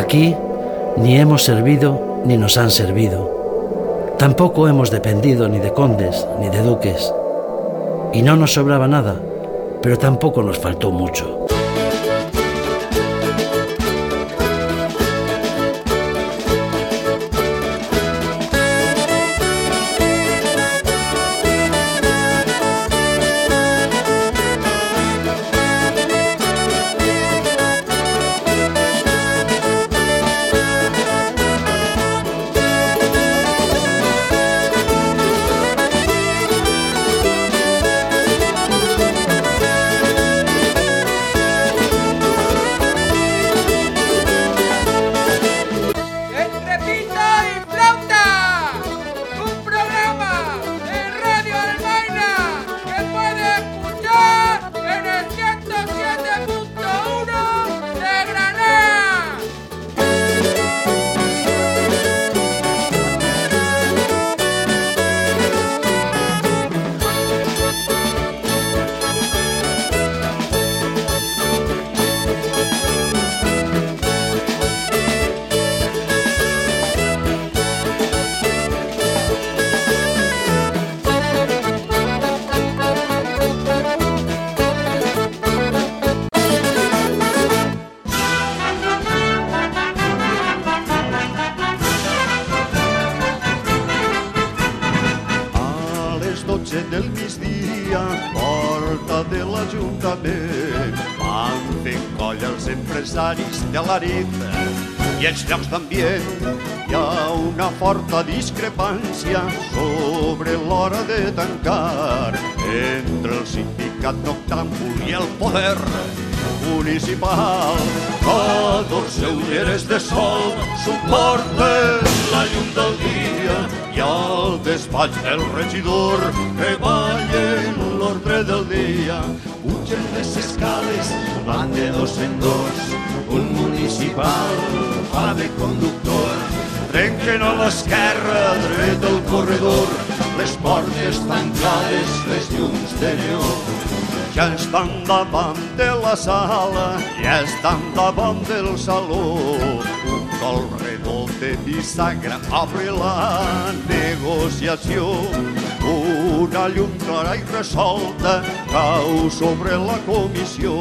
Aquí ni hemos servido ni nos han servido. Tampoco hemos dependido ni de condes ni de duques. Y no nos sobraba nada, pero tampoco nos faltó mucho. I els llocs d'ambient hi ha una forta discrepància sobre l'hora de tancar. Entre el sindicat noctàmbul i el poder municipal. Catorze ulleres de sol suporten la llum del dia i al despatx del regidor que ballen l'ordre del dia. Pugen les escales, van de dos en dos, un municipal fa de conductor. Trenquen a l'esquerra, dret al corredor, les portes tancades, les llums de neó. Ja estan davant de la sala, ja estan davant del saló. Un redó de bisagra obre la negociació. Una llum clara i resolta cau sobre la comissió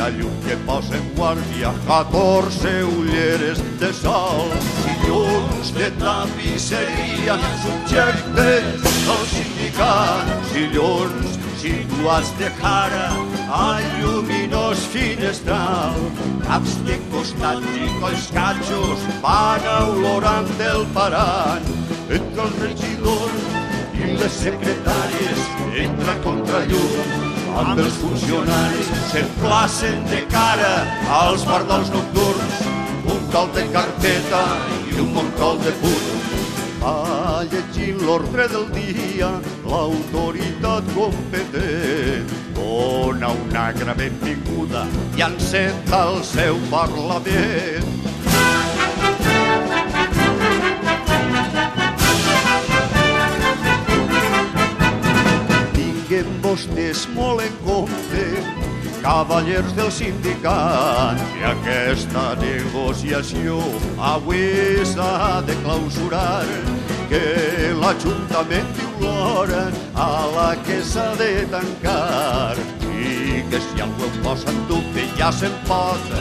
una llum que posa en guàrdia 14 ulleres de sol. Si llums de tapisseria subjectes al sindicat, si llums situats de cara al lluminós finestral. Caps de costat i colls catxos van olorant del parant. Entre el regidor i les secretàries entra contra llum amb els funcionaris s'emplacen de cara als pardals nocturns, un col de carpeta i un montol de punt. Va llegint l'ordre del dia l'autoritat competent dona una gran benvinguda i enceta el seu parlament. tinguem vostès molt en compte, cavallers del sindicat, que aquesta negociació avui s'ha de clausurar, que l'Ajuntament diu l'hora a la que s'ha de tancar i que si algú ho posa en dubte ja se'n pot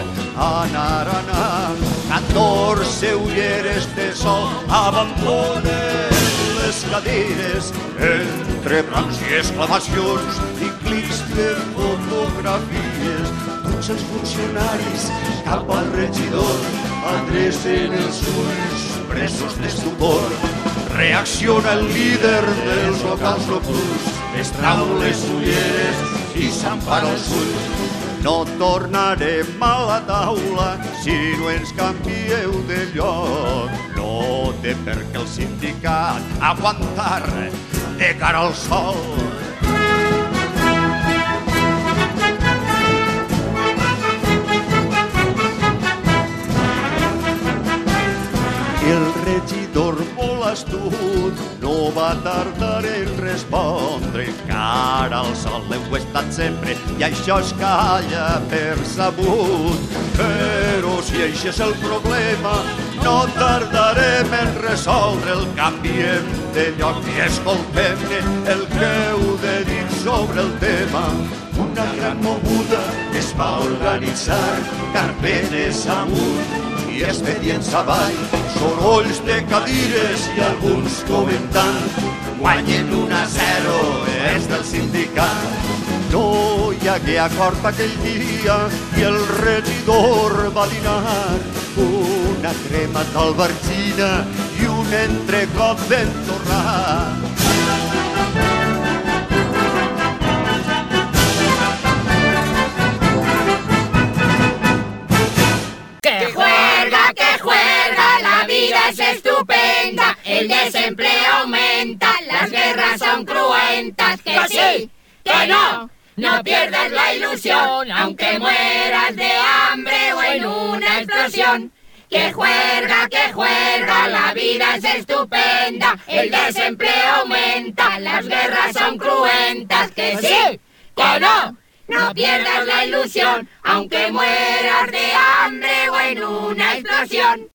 anar anant. 14 ulleres de sol abandonen les cadires entre brancs i exclamacions i clics de fotografies. Tots els funcionaris cap al regidor adrecen els ulls presos de stupor. Reacciona el líder dels locals nocturns, es trau les ulleres i s'empara els ulls. No tornarem a la taula si no ens canvieu de lloc. No té per què el sindicat aguantar de cara al sol. L'astut no va tardar en respondre cara al sol l'heu estat sempre i això es calla per sabut. Però si això és el problema no tardarem en resoldre el canviem de lloc. I escoltem el que heu de dir sobre el tema. Una gran moguda es va organitzar carpetes amunt i avall, sorolls de cadires i alguns comentant guanyen 1 a 0 és del sindicat. No hi hagué acord aquell dia i el regidor va dinar una crema d'albergina i un entrecot ben torrat. Desempleo aumenta, las guerras son cruentas, que sí, que no. No pierdas la ilusión, aunque mueras de hambre o en una explosión. Que juerga, que juerga, la vida es estupenda, el desempleo aumenta, las guerras son cruentas, que sí, que no. No pierdas la ilusión, aunque mueras de hambre o en una explosión.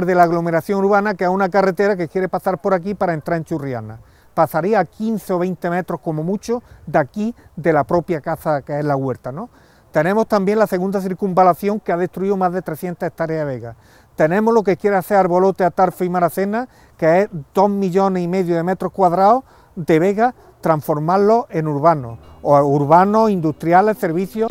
De la aglomeración urbana, que es una carretera que quiere pasar por aquí para entrar en Churriana. Pasaría a 15 o 20 metros como mucho de aquí, de la propia casa que es la huerta. ¿no? Tenemos también la segunda circunvalación que ha destruido más de 300 hectáreas de vega. Tenemos lo que quiere hacer Arbolote, Atarfe y Maracena, que es 2 millones y medio de metros cuadrados de vega, transformarlo en urbanos, o urbanos, industriales, servicios.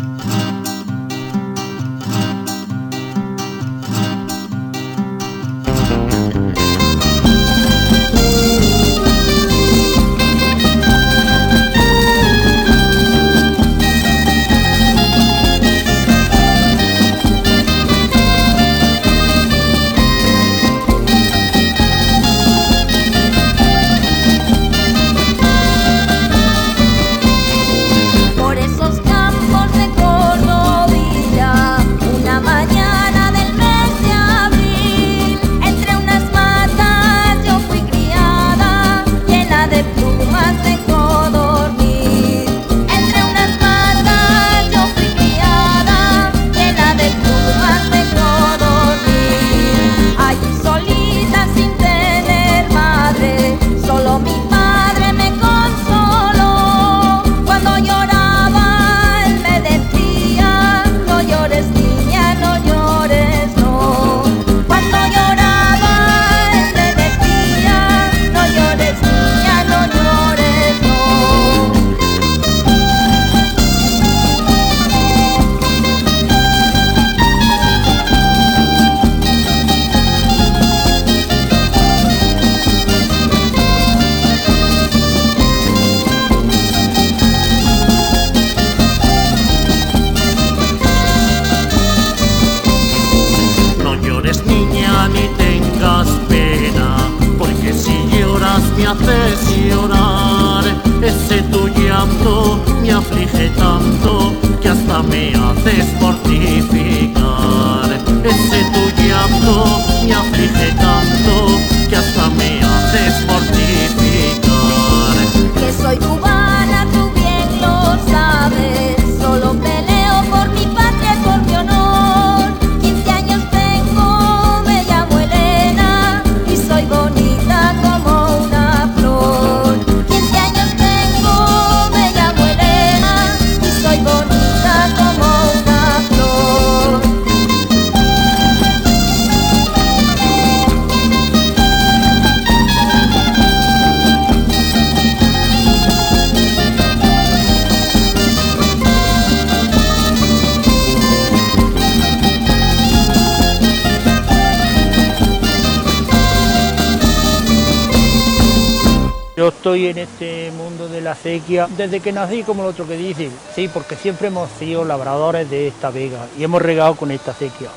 Desde que nací, como el otro que dice, sí, porque siempre hemos sido labradores de esta vega y hemos regado con esta sequía.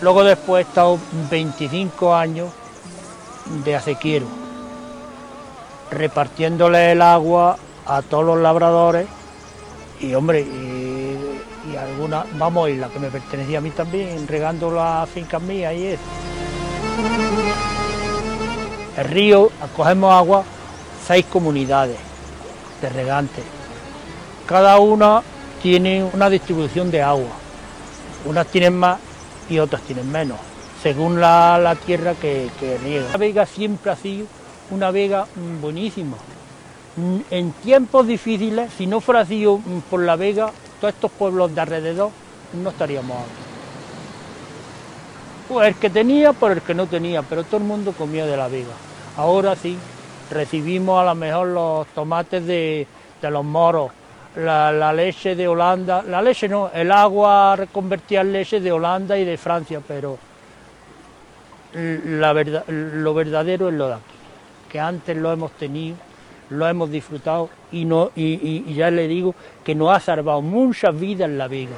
Luego después he estado 25 años de acequiero, repartiéndole el agua a todos los labradores y hombre, y, y alguna, vamos, y la que me pertenecía a mí también, regando las fincas mías y eso. El río, cogemos agua, seis comunidades de regantes. Cada una tiene una distribución de agua. Unas tienen más y otras tienen menos, según la, la tierra que, que riega. La vega siempre ha sido una vega mm, buenísima. Mm, En tiempos difíciles, si no fuera sido mm, por la vega, todos estos pueblos de alrededor no estaríamos aquí. Pues el que tenía por el que no tenía, pero todo el mundo comía de la vega. Ahora sí, recibimos a lo mejor los tomates de, de los moros, la, leche de Holanda, la leche no, el agua reconvertida en leche de Holanda y de Francia, pero la verdad, lo verdadero es lo de aquí, que antes lo hemos tenido, lo hemos disfrutado y, no, y- y ya le digo que nos ha salvado muchas vidas en la vega.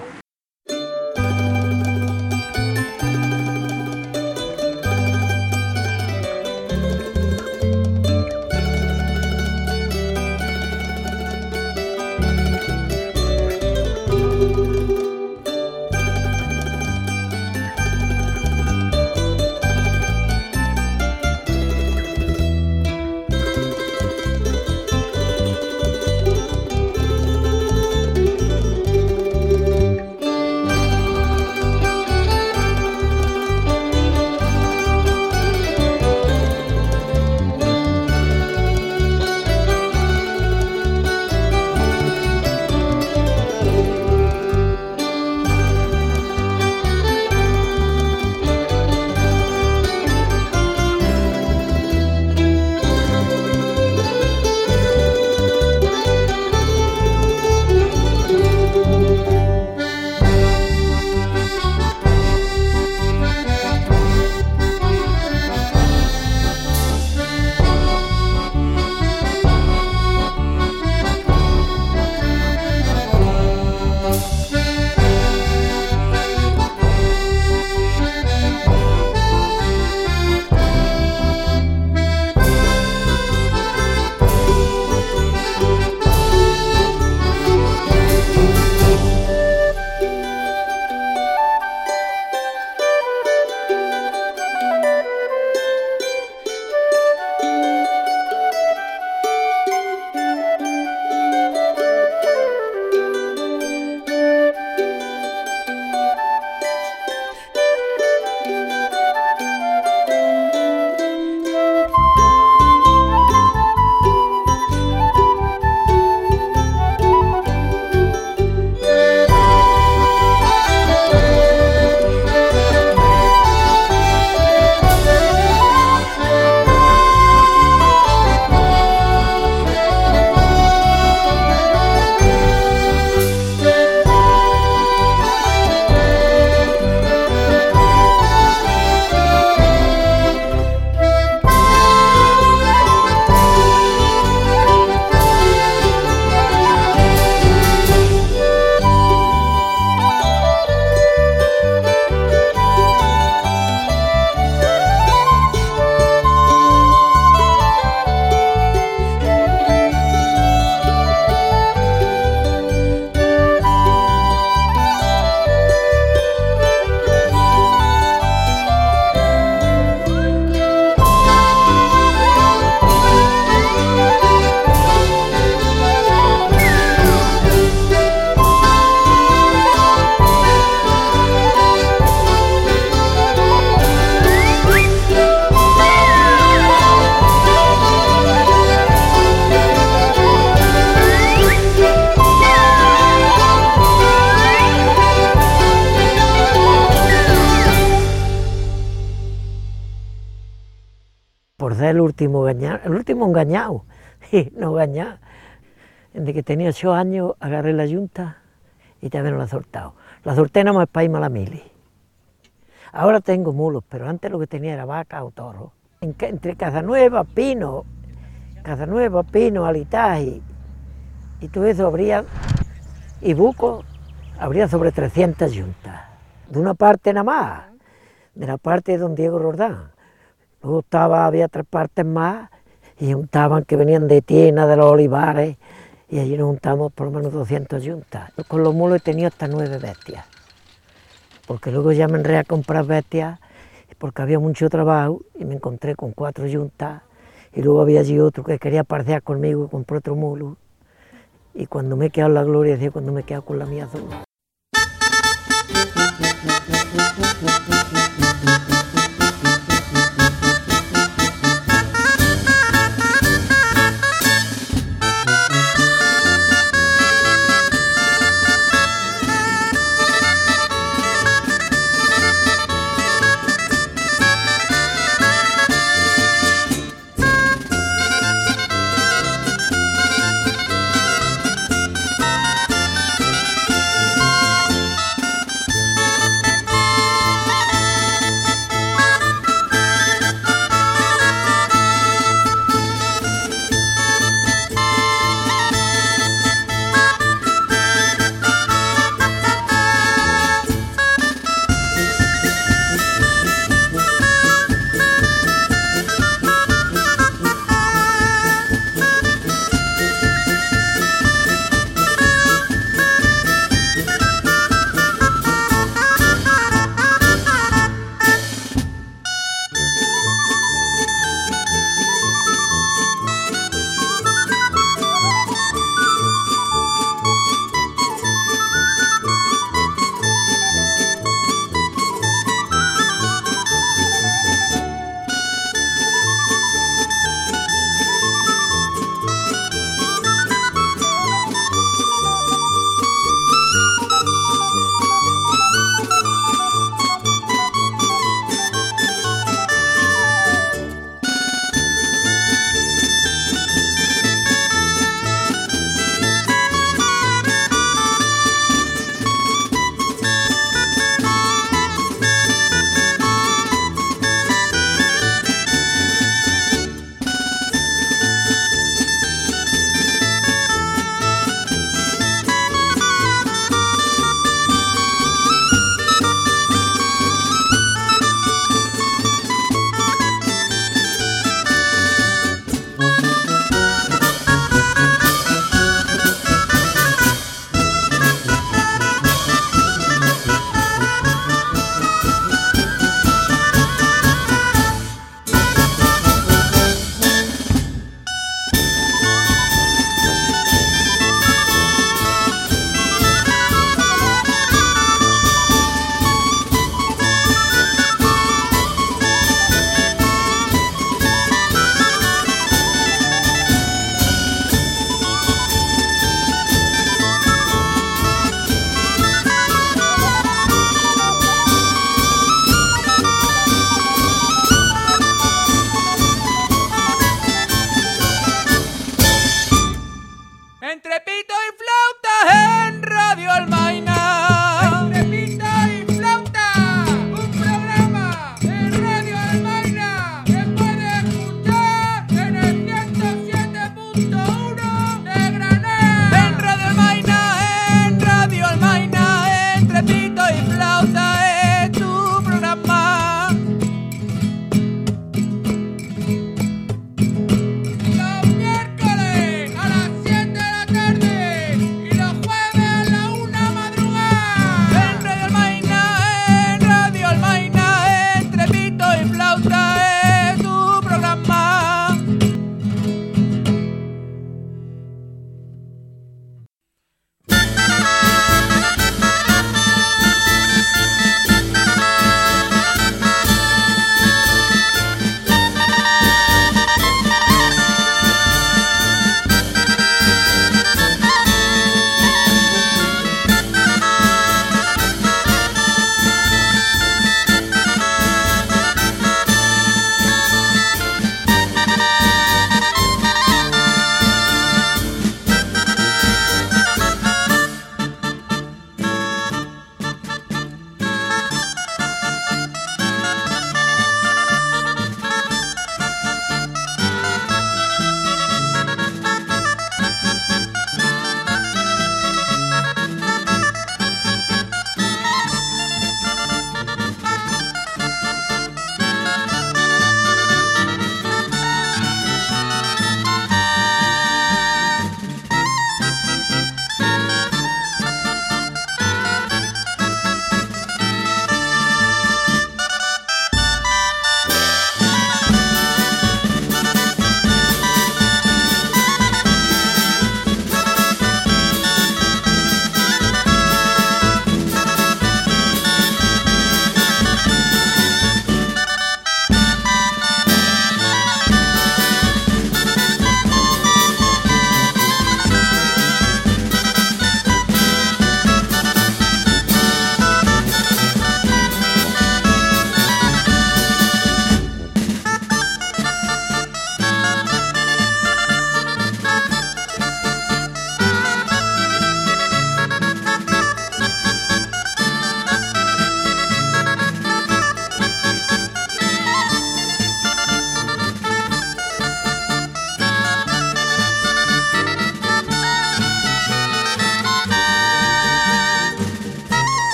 Por ser el último engañado, el último engañado, y no engañado. Desde que tenía ocho años agarré la yunta y también la he soltado. La solté nada más para irme a la mili. Ahora tengo mulos, pero antes lo que tenía era vaca o toro. En entre Casanueva, Pino, Casanueva, Pino, Alitaje y todo eso habría, y Buco, habría sobre 300 yuntas. De una parte nada más, de la parte de don Diego Rordán. Luego estaba, había tres partes más y juntaban que venían de Tiena, de los Olivares, y allí nos juntamos por lo menos 200 yuntas. Con los mulos he tenido hasta nueve bestias, porque luego ya me enredé a comprar bestias, porque había mucho trabajo y me encontré con cuatro yuntas, y luego había allí otro que quería parcear conmigo y compró otro mulo. Y cuando me he quedado la gloria, decía cuando me he quedado con la mía sola.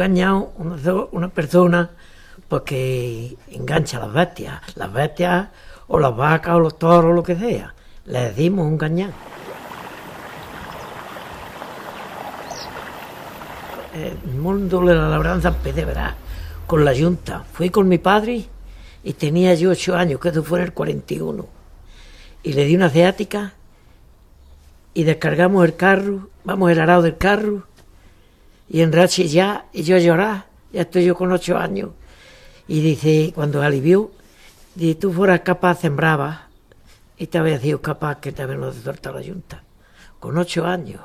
Un gañao, una, persona pues, que engancha a las bestias, las bestias o las vacas o los toros, lo que sea. Le decimos un gañán. El mundo de la labranza empecé, verás, con la yunta. Fui con mi padre y tenía yo ocho años, que eso fue en el 41. Y le di una ciática y descargamos el carro, vamos el arado del carro, y en Rachi ya, y yo a llorar, ya estoy yo con ocho años. Y dice, cuando alivió, dice, tú fueras capaz, sembrabas, y te había sido capaz que también lo soltar la yunta. Con ocho años.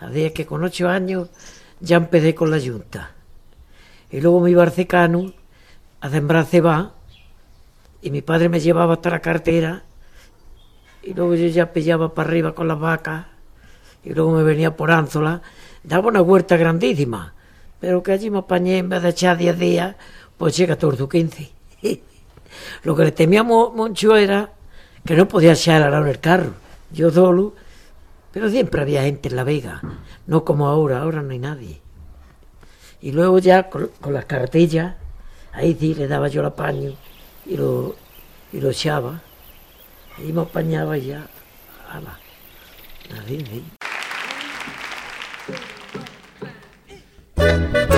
Así es que con ocho años ya empecé con la yunta. Y luego me iba al secano a sembrar ceba, y mi padre me llevaba hasta la cartera, y luego yo ya pillaba para arriba con las vacas, y luego me venía por Ánzola, daba una huerta grandísima, pero que allí me apañé en vez de echar 10 días, pues eché 14 o 15. Lo que le temíamos mucho era que no podía echar en el carro, yo solo, pero siempre había gente en la vega, no como ahora, ahora no hay nadie. Y luego ya con, con las carretillas, ahí sí le daba yo el apaño y lo, y lo echaba. Ahí me apañaba y ya, ala, así, sí. Thank you.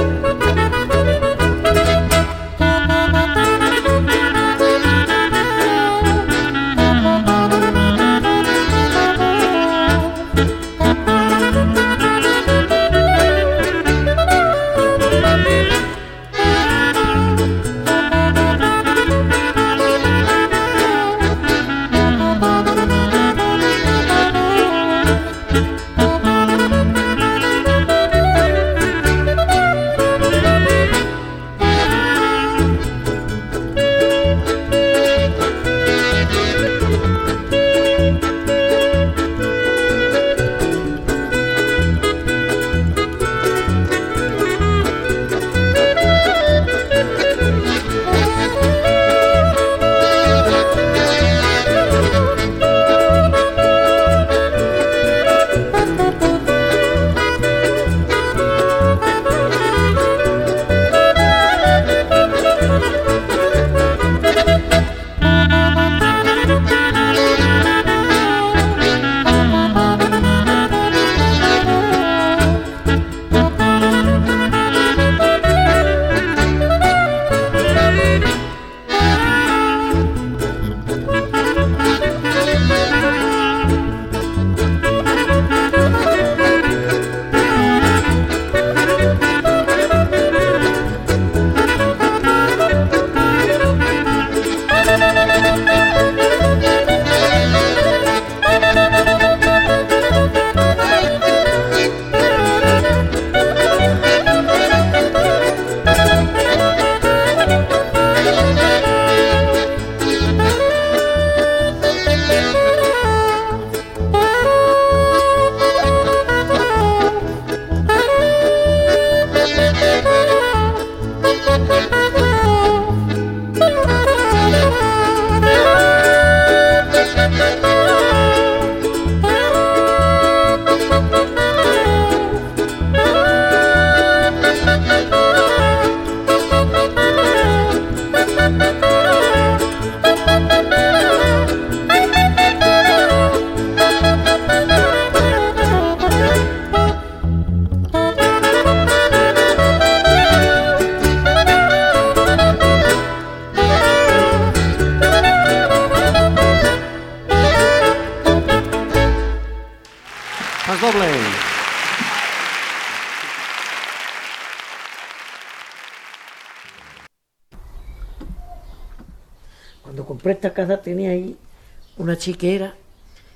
Chiquera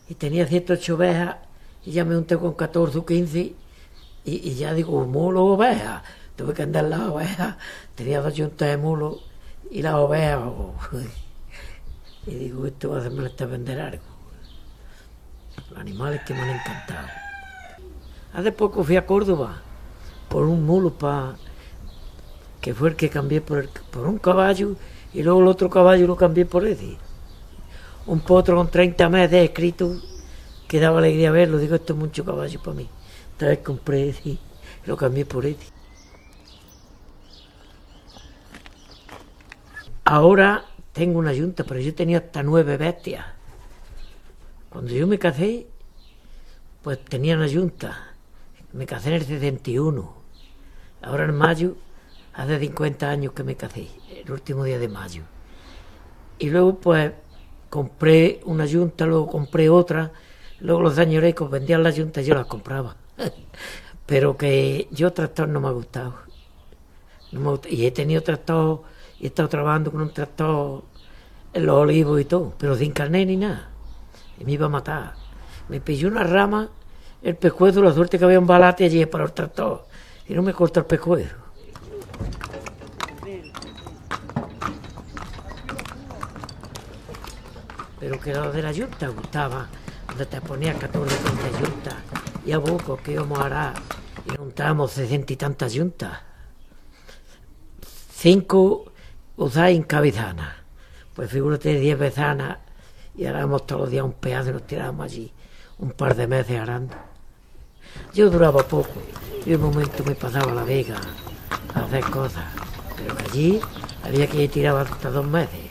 y tenía 108 ovejas y ya me unté con 14 o 15 y, ya digo, mulo ovejas. Tuve que andar las ovejas, tenía dos juntas de mulo y las ovejas. y digo, esto va a hacerme hasta vender algo. Los animales que me han encantado. Hace poco fui a Córdoba por un mulo para que fue el que cambié por, por un caballo y luego el otro caballo lo cambié por ese un potro con 30 meses de escrito que daba alegría verlo. Digo, esto es mucho caballo para mí. Otra vez compré y lo cambié por este. Ahora tengo una yunta, pero yo tenía hasta nueve bestias. Cuando yo me casé, pues tenía una yunta. Me casé en el 71. Ahora en mayo, hace 50 años que me casé, el último día de mayo. Y luego, pues, compré una yunta, luego compré otra, luego los dañorecos vendían las yuntas y yo las compraba. Pero que yo tractor no me ha gustado. Y he tenido tractor, he estado trabajando con un tractor en los olivos y todo, pero sin carnet ni nada. Y me iba a matar. Me pilló una rama, el pescuezo, la suerte que había un balate allí para el tractor. Y no me corta el pescuezo. Pero que lo de la yunta gustaba, donde te ponía 14 tantas yuntas, y a poco que íbamos a hará, y juntábamos 60 y tantas yuntas. Cinco usáis en cabezana, pues figúrate 10 bezanas, y harábamos todos los días un pedazo y nos tirábamos allí, un par de meses arando. Yo duraba poco, y un momento me pasaba la vega a hacer cosas, pero allí había que ir tirado hasta dos meses.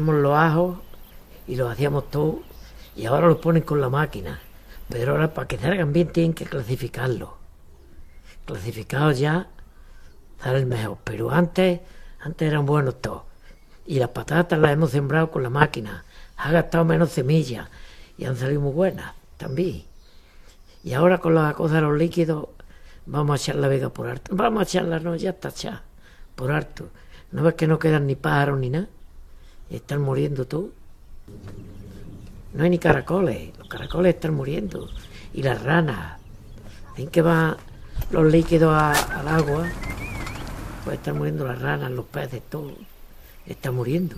Los ajos y los hacíamos todo y ahora los ponen con la máquina. Pero ahora para que salgan bien tienen que clasificarlos. Clasificados ya salen mejor. Pero antes, antes eran buenos todos. Y las patatas las hemos sembrado con la máquina. Ha gastado menos semillas y han salido muy buenas también. Y ahora con la cosa de los líquidos vamos a echar la vega por harto. Vamos a echarla, no, ya está echada, por harto. ¿No ves que no quedan ni pájaros ni nada? Están muriendo todos. No hay ni caracoles, los caracoles están muriendo. Y las ranas. ¿En que van los líquidos al agua? Pues están muriendo las ranas, los peces, todo. Está muriendo.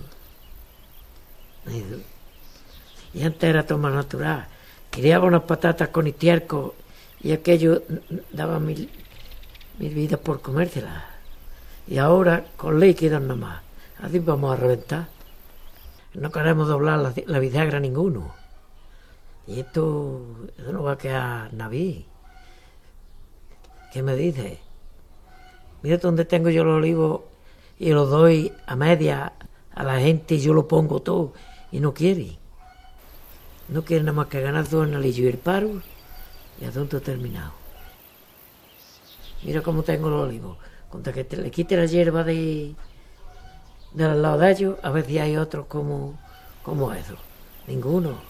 Y antes era todo más natural. Criaba unas patatas con estiércol y aquello daba mil, mil vidas por comérselas. Y ahora con líquidos nada más. Así vamos a reventar. No queremos doblar la, la bisagra ninguno. Y esto, no va a quedar naví. ¿Qué me dices? Mira dónde tengo yo los olivos y los doy a media a la gente y yo lo pongo todo y no quiere. No quiere nada más que ganar dos en y el paro y asunto terminado. Mira cómo tengo los olivos. Contra que te le quite la hierba de, de al lado de ellos, a ver si hay otros como, como eso. Ninguno.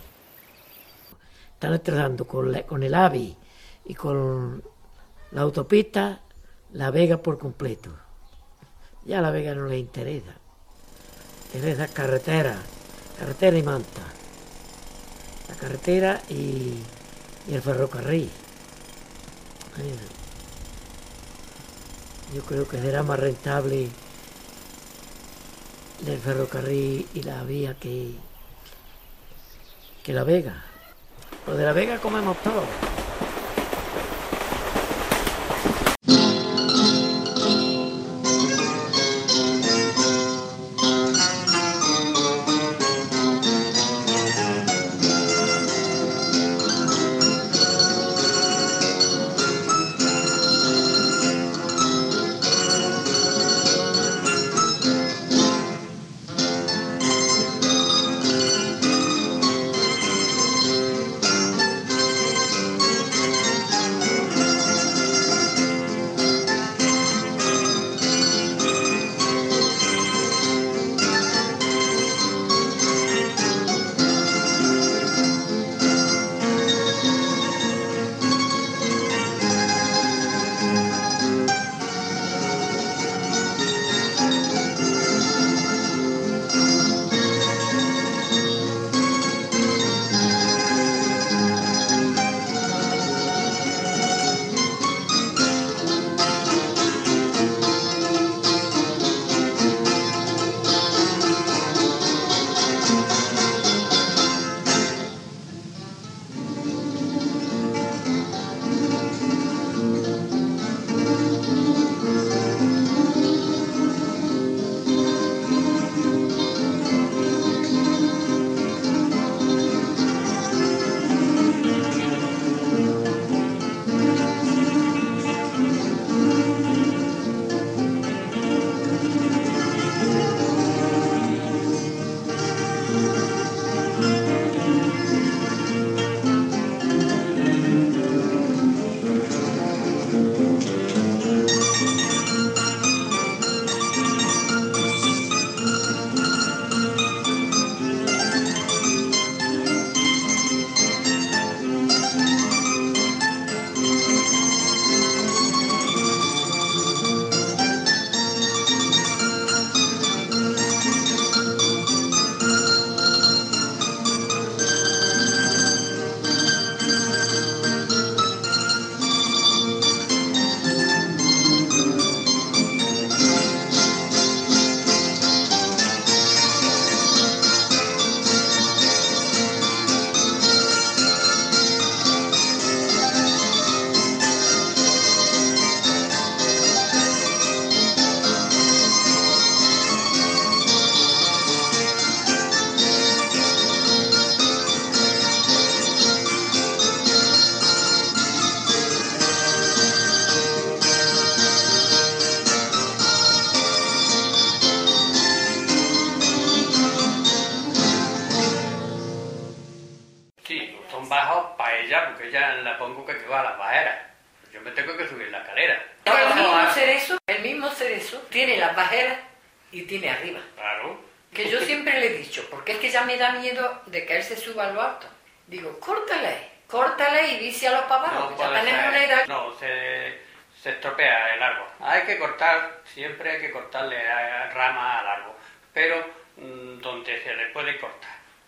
Están tratando con, con el AVI y con la autopista La Vega por completo. Ya La Vega no le interesa. Interesa carretera, carretera y manta. La carretera y, y el ferrocarril. Yo creo que será más rentable el ferrocarril y la vía que, que la Vega. Lo de la Vega comemos todo.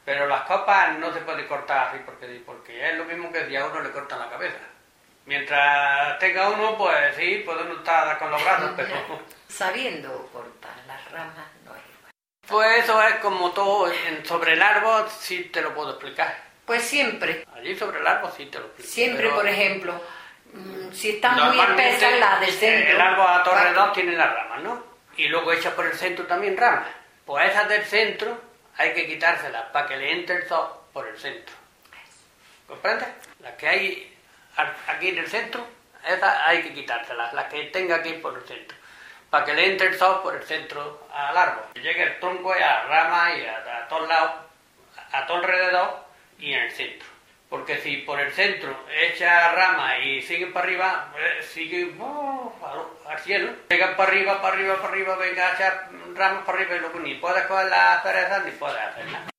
Pero las copas no se puede cortar así porque, porque es lo mismo que si a uno le cortan la cabeza. Mientras tenga uno, pues sí, podemos estar con los brazos, pero... Sabiendo cortar las ramas, no es igual. Pues eso es como todo, sobre el árbol sí te lo puedo explicar. Pues siempre, Allí sobre el árbol sí te lo explico. siempre, pero por ejemplo, mm, si están muy espesas las del centro. El árbol a va- alrededor tiene las ramas, ¿no? Y luego echa por el centro también ramas. Pues esas del centro hay que quitárselas para que le entre el sol por el centro. ¿Comprendes? Las que hay aquí en el centro, esas hay que quitárselas, las que tenga aquí por el centro. Para que le entre el sol por el centro al árbol. Llegue el tronco y a ramas y a, a todos lados, a todo alrededor y en el centro. Porque si por el centro echa ramas y sigue para arriba, eh, sigue al, cielo. Llega para arriba, para arriba, para arriba, venga a echar ramas para arriba y luego ni puedes coger las cerezas ni puedes hacer nada.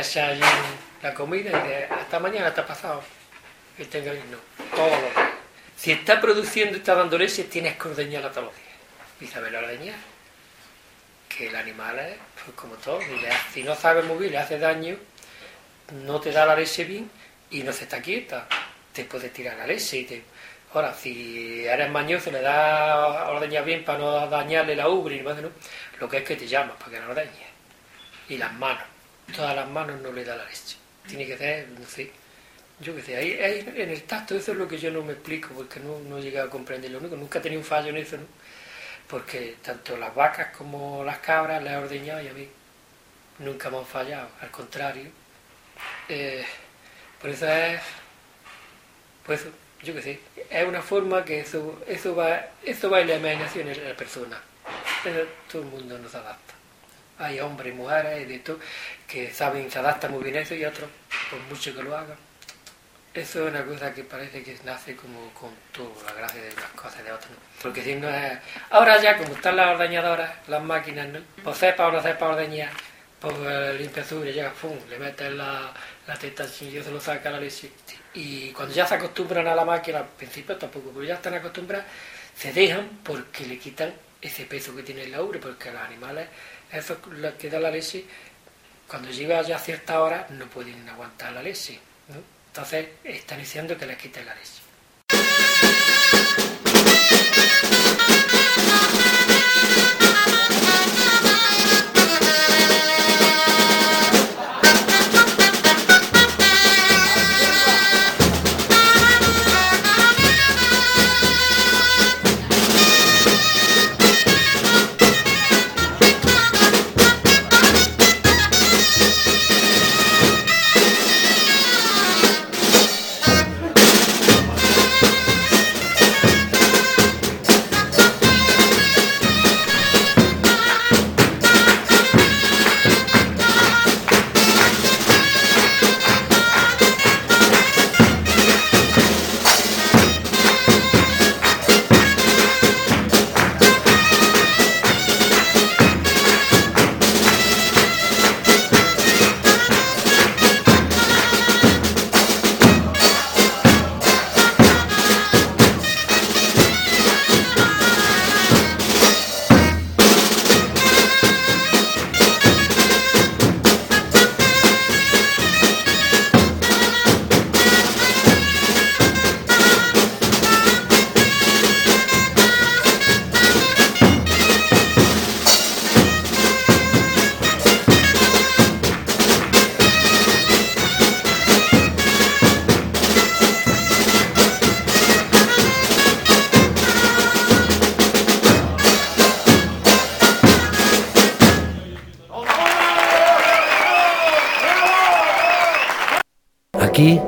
Echa allí la comida y de hasta mañana, hasta pasado, que tenga ahí, no, todos los días. Si está produciendo y está dando leche, tienes que ordeñarla todos los días. Y saberlo ordeñar. Que el animal es, pues como todo, y le- si no sabe muy bien, le hace daño, no te da la leche bien y no se está quieta. Te puede tirar la leche y te... Ahora, si eres mañoso, le das a ordeñar bien para no dañarle la ubre y demás, ¿no? lo que es que te llama para que la ordeñes. Y las manos. Todas las manos no le da la leche. Tiene que ser, no sé, yo qué sé, ahí, en el tacto eso es lo que yo no me explico, porque no, no he llegado a comprenderlo. Nunca, nunca he tenido un fallo en eso, ¿no? Porque tanto las vacas como las cabras las he ordeñado y a mí nunca me han fallado, al contrario. Eh, por eso es, pues yo qué sé, es una forma que eso, eso va, eso va en la imaginación de la persona. Todo el mundo nos adapta. Hay hombres y mujeres y de todo que saben, se adaptan muy bien a eso y otros, por mucho que lo hagan. Eso es una cosa que parece que nace como con toda la gracia de unas cosas de otras. ¿no? Porque si no es... Ahora ya, como están las ordeñadoras, las máquinas, ¿no? Pues sepa o no sepa ordeñar, Pues el limpiazubre llega, pum, le metes la, la teta, se lo saca la leche. Y cuando ya se acostumbran a la máquina, al principio tampoco, pero ya están acostumbrados, se dejan porque le quitan ese peso que tiene la ubre, porque los animales, eso lo que la leche, cuando llega ya a cierta hora no pueden aguantar la leche. ¿no? Entonces están diciendo que les quiten la leche. Aquí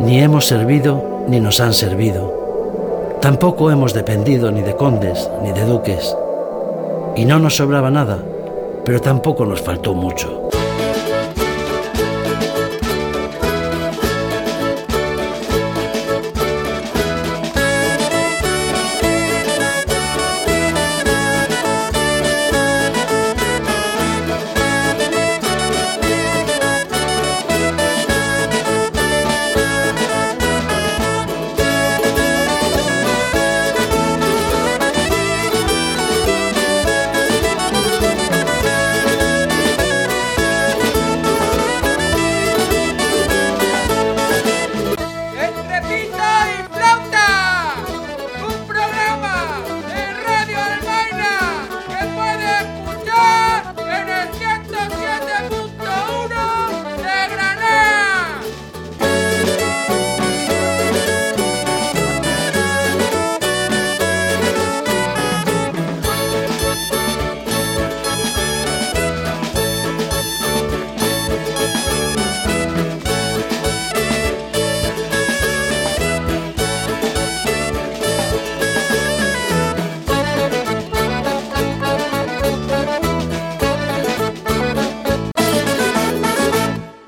ni hemos servido ni nos han servido. Tampoco hemos dependido ni de condes ni de duques. Y no nos sobraba nada, pero tampoco nos faltó mucho.